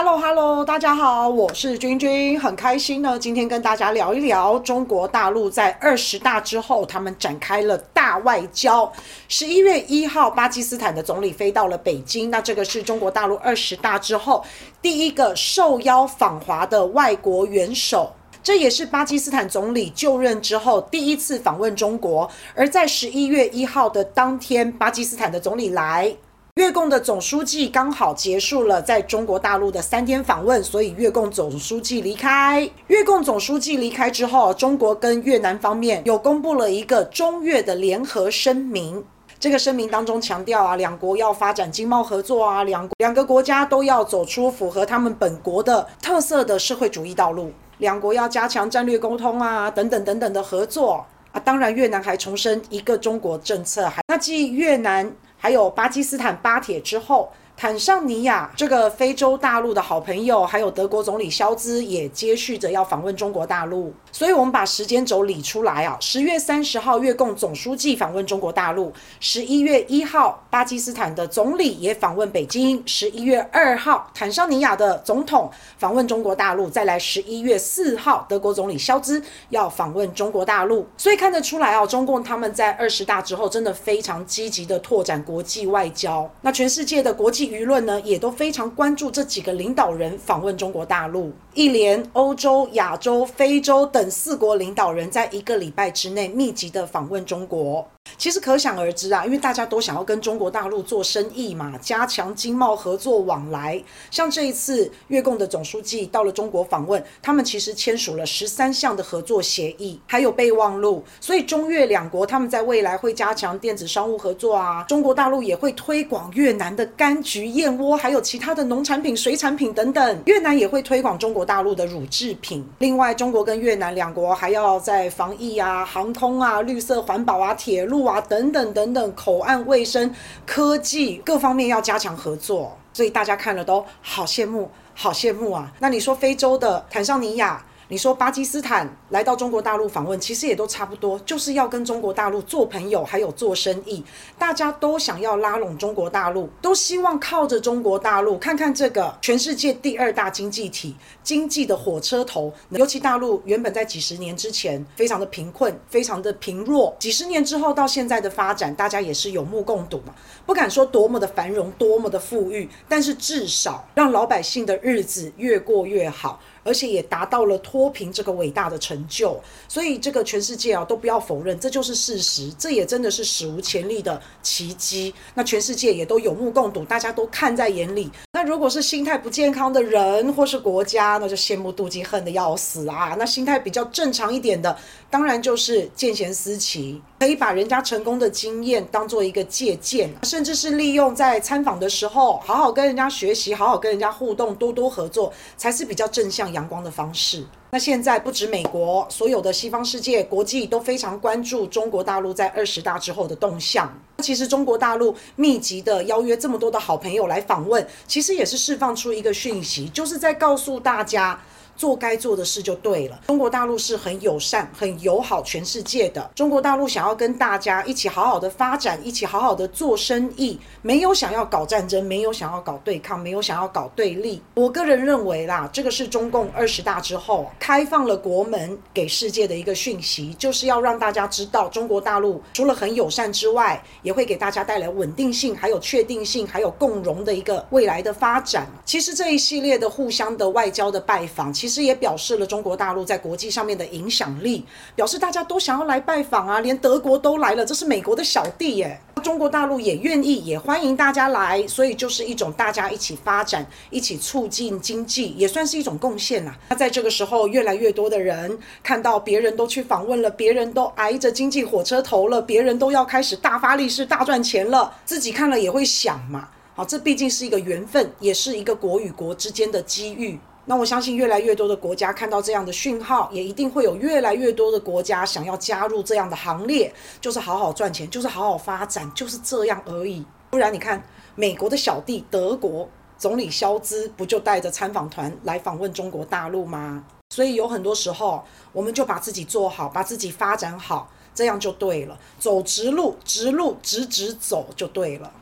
Hello Hello，大家好，我是君君，很开心呢，今天跟大家聊一聊中国大陆在二十大之后，他们展开了大外交。十一月一号，巴基斯坦的总理飞到了北京，那这个是中国大陆二十大之后第一个受邀访华的外国元首，这也是巴基斯坦总理就任之后第一次访问中国。而在十一月一号的当天，巴基斯坦的总理来。越共的总书记刚好结束了在中国大陆的三天访问，所以越共总书记离开。越共总书记离开之后，中国跟越南方面有公布了一个中越的联合声明。这个声明当中强调啊，两国要发展经贸合作啊，两两个国家都要走出符合他们本国的特色的社会主义道路，两国要加强战略沟通啊，等等等等的合作啊。当然，越南还重申一个中国政策，还那继越南。还有巴基斯坦巴铁之后，坦桑尼亚这个非洲大陆的好朋友，还有德国总理肖兹也接续着要访问中国大陆，所以我们把时间轴理出来啊，十月三十号，越共总书记访问中国大陆；十一月一号，巴基斯坦的总理也访问北京；十一月二号，坦桑尼亚的总统访问中国大陆；再来十一月四号，德国总理肖兹要访问中国大陆。所以看得出来啊，中共他们在二十大之后，真的非常积极的拓展国际外交。那全世界的国际。舆论呢也都非常关注这几个领导人访问中国大陆，一连欧洲、亚洲、非洲等四国领导人在一个礼拜之内密集的访问中国。其实可想而知啊，因为大家都想要跟中国大陆做生意嘛，加强经贸合作往来。像这一次越共的总书记到了中国访问，他们其实签署了十三项的合作协议，还有备忘录。所以中越两国他们在未来会加强电子商务合作啊。中国大陆也会推广越南的柑橘、燕窝，还有其他的农产品、水产品等等。越南也会推广中国大陆的乳制品。另外，中国跟越南两国还要在防疫啊、航空啊、绿色环保啊、铁路。啊，等等等等，口岸卫生、科技各方面要加强合作，所以大家看了都好羡慕，好羡慕啊！那你说非洲的坦桑尼亚？你说巴基斯坦来到中国大陆访问，其实也都差不多，就是要跟中国大陆做朋友，还有做生意。大家都想要拉拢中国大陆，都希望靠着中国大陆，看看这个全世界第二大经济体、经济的火车头。尤其大陆原本在几十年之前非常的贫困，非常的贫弱，几十年之后到现在的发展，大家也是有目共睹嘛。不敢说多么的繁荣，多么的富裕，但是至少让老百姓的日子越过越好。而且也达到了脱脱贫这个伟大的成就，所以这个全世界啊都不要否认，这就是事实，这也真的是史无前例的奇迹。那全世界也都有目共睹，大家都看在眼里。那如果是心态不健康的人或是国家，那就羡慕妒忌恨的要死啊。那心态比较正常一点的，当然就是见贤思齐，可以把人家成功的经验当做一个借鉴，甚至是利用在参访的时候，好好跟人家学习，好好跟人家互动，多多合作，才是比较正向阳光的方式。那现在不止美国，所有的西方世界国际都非常关注中国大陆在二十大之后的动向。其实中国大陆密集的邀约这么多的好朋友来访问，其实也是释放出一个讯息，就是在告诉大家。做该做的事就对了。中国大陆是很友善、很友好全世界的。中国大陆想要跟大家一起好好的发展，一起好好的做生意，没有想要搞战争，没有想要搞对抗，没有想要搞对立。我个人认为啦，这个是中共二十大之后开放了国门给世界的一个讯息，就是要让大家知道，中国大陆除了很友善之外，也会给大家带来稳定性、还有确定性、还有共荣的一个未来的发展。其实这一系列的互相的外交的拜访，其。其实也表示了中国大陆在国际上面的影响力，表示大家都想要来拜访啊，连德国都来了，这是美国的小弟耶。中国大陆也愿意，也欢迎大家来，所以就是一种大家一起发展、一起促进经济，也算是一种贡献呐。那在这个时候，越来越多的人看到别人都去访问了，别人都挨着经济火车头了，别人都要开始大发利市、大赚钱了，自己看了也会想嘛。好，这毕竟是一个缘分，也是一个国与国之间的机遇。那我相信，越来越多的国家看到这样的讯号，也一定会有越来越多的国家想要加入这样的行列，就是好好赚钱，就是好好发展，就是这样而已。不然你看，美国的小弟德国总理肖兹不就带着参访团来访问中国大陆吗？所以有很多时候，我们就把自己做好，把自己发展好，这样就对了，走直路，直路直直走就对了。